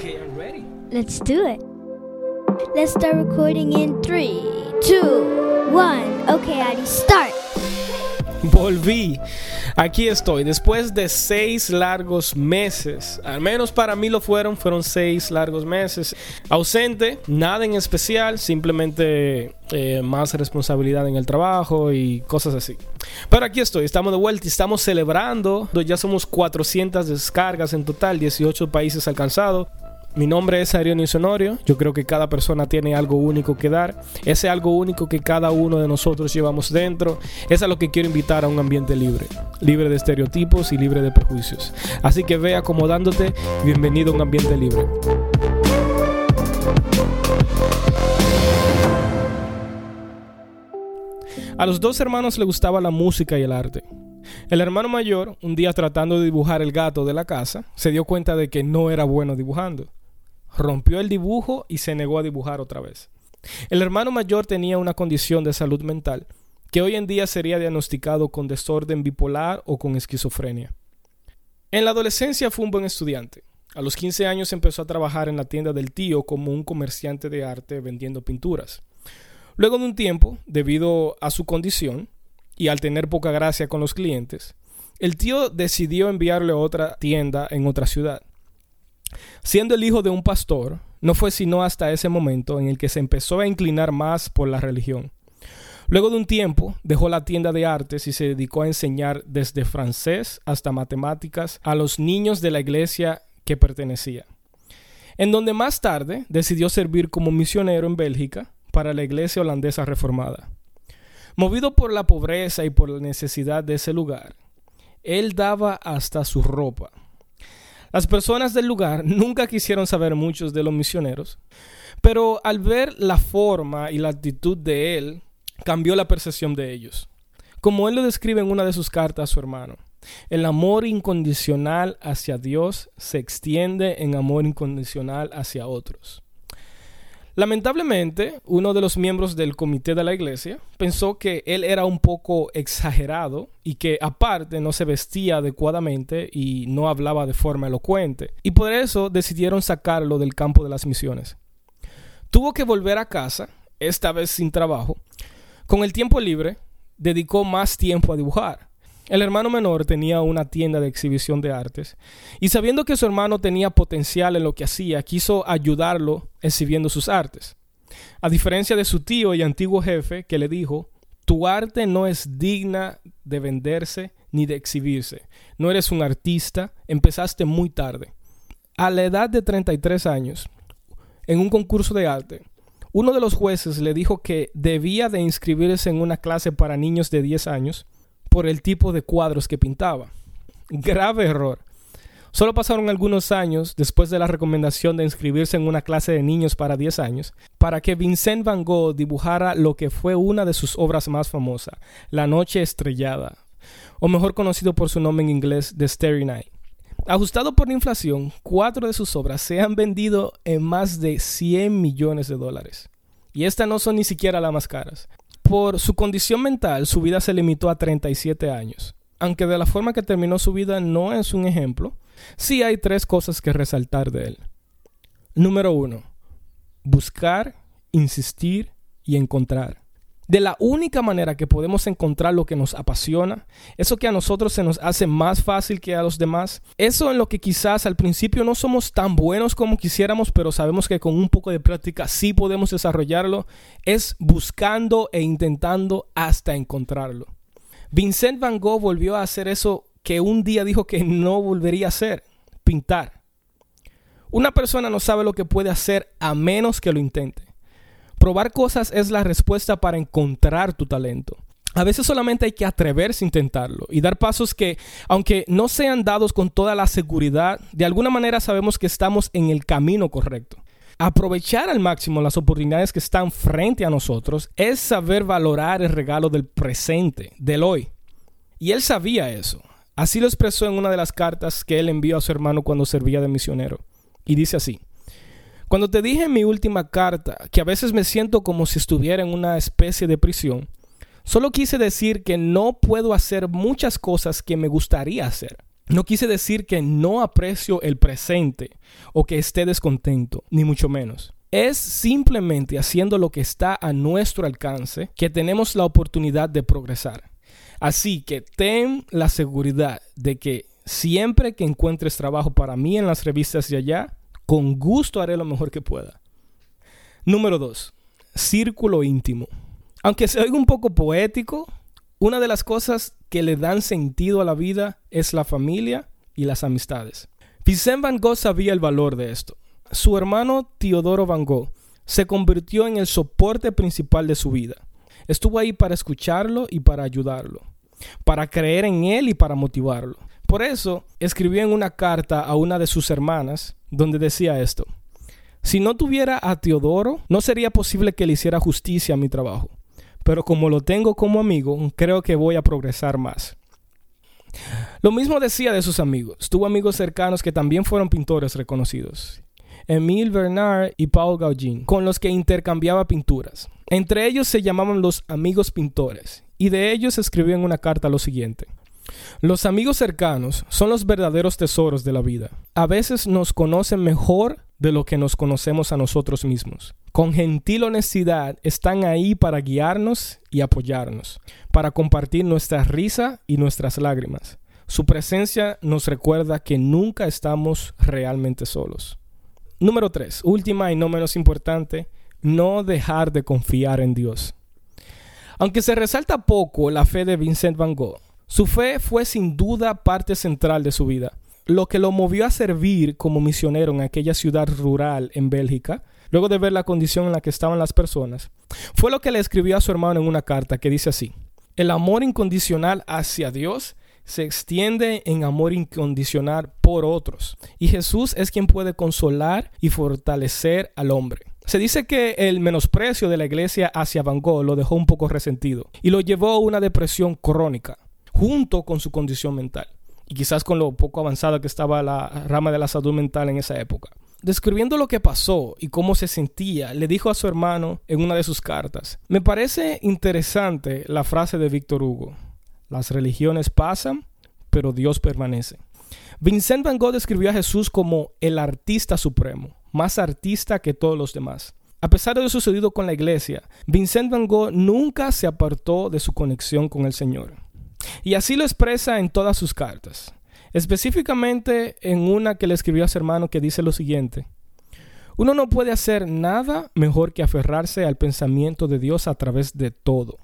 Okay, I'm ready. Let's do it. Let's start recording in three, two, one. Okay, Adi, start. Volví. Aquí estoy. Después de seis largos meses. Al menos para mí lo fueron. Fueron seis largos meses. Ausente. Nada en especial. Simplemente eh, más responsabilidad en el trabajo y cosas así. Pero aquí estoy. Estamos de vuelta y estamos celebrando. Ya somos 400 descargas en total. 18 países alcanzados. Mi nombre es Ariel Sonorio. Yo creo que cada persona tiene algo único que dar. Ese algo único que cada uno de nosotros llevamos dentro es a lo que quiero invitar a un ambiente libre. Libre de estereotipos y libre de prejuicios. Así que ve acomodándote. Bienvenido a un ambiente libre. A los dos hermanos les gustaba la música y el arte. El hermano mayor, un día tratando de dibujar el gato de la casa, se dio cuenta de que no era bueno dibujando rompió el dibujo y se negó a dibujar otra vez. El hermano mayor tenía una condición de salud mental que hoy en día sería diagnosticado con desorden bipolar o con esquizofrenia. En la adolescencia fue un buen estudiante. A los 15 años empezó a trabajar en la tienda del tío como un comerciante de arte vendiendo pinturas. Luego de un tiempo, debido a su condición y al tener poca gracia con los clientes, el tío decidió enviarle a otra tienda en otra ciudad. Siendo el hijo de un pastor, no fue sino hasta ese momento en el que se empezó a inclinar más por la religión. Luego de un tiempo, dejó la tienda de artes y se dedicó a enseñar desde francés hasta matemáticas a los niños de la iglesia que pertenecía. En donde más tarde decidió servir como misionero en Bélgica para la iglesia holandesa reformada. Movido por la pobreza y por la necesidad de ese lugar, él daba hasta su ropa las personas del lugar nunca quisieron saber muchos de los misioneros, pero al ver la forma y la actitud de él, cambió la percepción de ellos. Como él lo describe en una de sus cartas a su hermano, el amor incondicional hacia Dios se extiende en amor incondicional hacia otros. Lamentablemente, uno de los miembros del comité de la iglesia pensó que él era un poco exagerado y que aparte no se vestía adecuadamente y no hablaba de forma elocuente, y por eso decidieron sacarlo del campo de las misiones. Tuvo que volver a casa, esta vez sin trabajo. Con el tiempo libre, dedicó más tiempo a dibujar el hermano menor tenía una tienda de exhibición de artes y sabiendo que su hermano tenía potencial en lo que hacía, quiso ayudarlo exhibiendo sus artes. A diferencia de su tío y antiguo jefe que le dijo, tu arte no es digna de venderse ni de exhibirse. No eres un artista, empezaste muy tarde. A la edad de 33 años, en un concurso de arte, uno de los jueces le dijo que debía de inscribirse en una clase para niños de 10 años por el tipo de cuadros que pintaba. Grave error. Solo pasaron algunos años después de la recomendación de inscribirse en una clase de niños para 10 años para que Vincent Van Gogh dibujara lo que fue una de sus obras más famosas, La Noche Estrellada, o mejor conocido por su nombre en inglés, The Starry Night. Ajustado por la inflación, cuatro de sus obras se han vendido en más de 100 millones de dólares. Y estas no son ni siquiera las más caras. Por su condición mental, su vida se limitó a 37 años. Aunque de la forma que terminó su vida no es un ejemplo, sí hay tres cosas que resaltar de él. Número uno, buscar, insistir y encontrar de la única manera que podemos encontrar lo que nos apasiona, eso que a nosotros se nos hace más fácil que a los demás, eso en lo que quizás al principio no somos tan buenos como quisiéramos, pero sabemos que con un poco de práctica sí podemos desarrollarlo, es buscando e intentando hasta encontrarlo. Vincent Van Gogh volvió a hacer eso que un día dijo que no volvería a hacer, pintar. Una persona no sabe lo que puede hacer a menos que lo intente. Probar cosas es la respuesta para encontrar tu talento. A veces solamente hay que atreverse a intentarlo y dar pasos que, aunque no sean dados con toda la seguridad, de alguna manera sabemos que estamos en el camino correcto. Aprovechar al máximo las oportunidades que están frente a nosotros es saber valorar el regalo del presente, del hoy. Y él sabía eso. Así lo expresó en una de las cartas que él envió a su hermano cuando servía de misionero. Y dice así, cuando te dije en mi última carta que a veces me siento como si estuviera en una especie de prisión, solo quise decir que no puedo hacer muchas cosas que me gustaría hacer. No quise decir que no aprecio el presente o que esté descontento, ni mucho menos. Es simplemente haciendo lo que está a nuestro alcance que tenemos la oportunidad de progresar. Así que ten la seguridad de que siempre que encuentres trabajo para mí en las revistas de allá, con gusto haré lo mejor que pueda. Número 2. Círculo íntimo. Aunque se oiga un poco poético, una de las cosas que le dan sentido a la vida es la familia y las amistades. Vincent Van Gogh sabía el valor de esto. Su hermano Teodoro Van Gogh se convirtió en el soporte principal de su vida. Estuvo ahí para escucharlo y para ayudarlo, para creer en él y para motivarlo. Por eso escribió en una carta a una de sus hermanas donde decía esto. Si no tuviera a Teodoro, no sería posible que le hiciera justicia a mi trabajo. Pero como lo tengo como amigo, creo que voy a progresar más. Lo mismo decía de sus amigos. Tuvo amigos cercanos que también fueron pintores reconocidos. Emile Bernard y Paul Gauguin, con los que intercambiaba pinturas. Entre ellos se llamaban los amigos pintores, y de ellos escribió en una carta lo siguiente. Los amigos cercanos son los verdaderos tesoros de la vida. A veces nos conocen mejor de lo que nos conocemos a nosotros mismos. Con gentil honestidad están ahí para guiarnos y apoyarnos, para compartir nuestra risa y nuestras lágrimas. Su presencia nos recuerda que nunca estamos realmente solos. Número 3. Última y no menos importante, no dejar de confiar en Dios. Aunque se resalta poco la fe de Vincent Van Gogh, su fe fue sin duda parte central de su vida. Lo que lo movió a servir como misionero en aquella ciudad rural en Bélgica, luego de ver la condición en la que estaban las personas, fue lo que le escribió a su hermano en una carta que dice así, el amor incondicional hacia Dios se extiende en amor incondicional por otros, y Jesús es quien puede consolar y fortalecer al hombre. Se dice que el menosprecio de la iglesia hacia Van Gogh lo dejó un poco resentido y lo llevó a una depresión crónica junto con su condición mental y quizás con lo poco avanzada que estaba la rama de la salud mental en esa época. Describiendo lo que pasó y cómo se sentía, le dijo a su hermano en una de sus cartas, me parece interesante la frase de Víctor Hugo, las religiones pasan, pero Dios permanece. Vincent Van Gogh describió a Jesús como el artista supremo, más artista que todos los demás. A pesar de lo sucedido con la iglesia, Vincent Van Gogh nunca se apartó de su conexión con el Señor. Y así lo expresa en todas sus cartas. Específicamente en una que le escribió a su hermano que dice lo siguiente. Uno no puede hacer nada mejor que aferrarse al pensamiento de Dios a través de todo,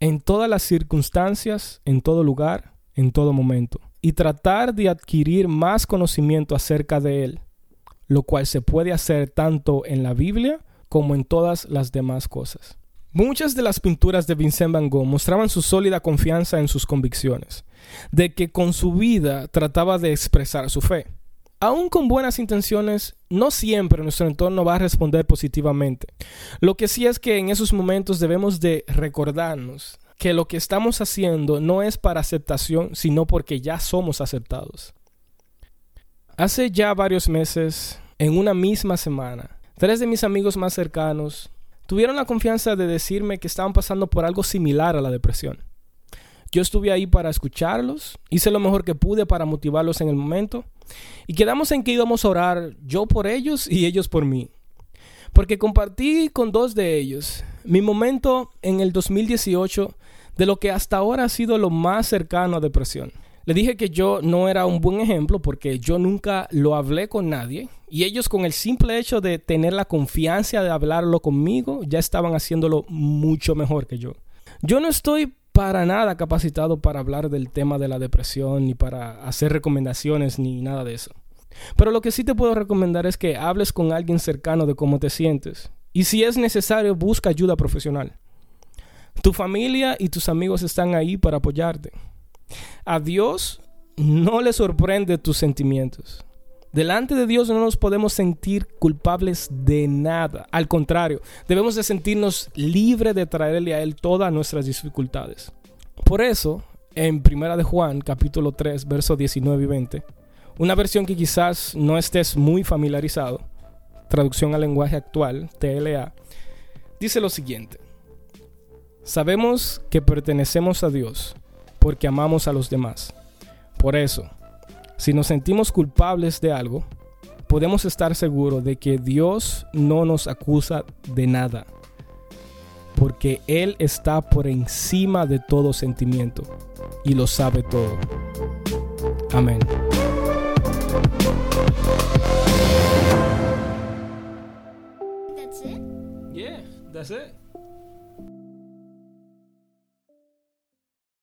en todas las circunstancias, en todo lugar, en todo momento, y tratar de adquirir más conocimiento acerca de Él, lo cual se puede hacer tanto en la Biblia como en todas las demás cosas. Muchas de las pinturas de Vincent Van Gogh mostraban su sólida confianza en sus convicciones, de que con su vida trataba de expresar su fe. Aún con buenas intenciones, no siempre nuestro entorno va a responder positivamente. Lo que sí es que en esos momentos debemos de recordarnos que lo que estamos haciendo no es para aceptación, sino porque ya somos aceptados. Hace ya varios meses, en una misma semana, tres de mis amigos más cercanos tuvieron la confianza de decirme que estaban pasando por algo similar a la depresión. Yo estuve ahí para escucharlos, hice lo mejor que pude para motivarlos en el momento y quedamos en que íbamos a orar yo por ellos y ellos por mí. Porque compartí con dos de ellos mi momento en el 2018 de lo que hasta ahora ha sido lo más cercano a depresión. Le dije que yo no era un buen ejemplo porque yo nunca lo hablé con nadie y ellos con el simple hecho de tener la confianza de hablarlo conmigo ya estaban haciéndolo mucho mejor que yo. Yo no estoy para nada capacitado para hablar del tema de la depresión ni para hacer recomendaciones ni nada de eso. Pero lo que sí te puedo recomendar es que hables con alguien cercano de cómo te sientes y si es necesario busca ayuda profesional. Tu familia y tus amigos están ahí para apoyarte. A Dios no le sorprende tus sentimientos. Delante de Dios no nos podemos sentir culpables de nada. Al contrario, debemos de sentirnos libres de traerle a Él todas nuestras dificultades. Por eso, en Primera de Juan, capítulo 3, versos 19 y 20, una versión que quizás no estés muy familiarizado, traducción al lenguaje actual, TLA, dice lo siguiente. Sabemos que pertenecemos a Dios porque amamos a los demás. Por eso, Si nos sentimos culpables de algo, podemos estar seguros de que Dios no nos acusa de nada, porque Él está por encima de todo sentimiento y lo sabe todo. Amén. That's it? Yeah, that's it.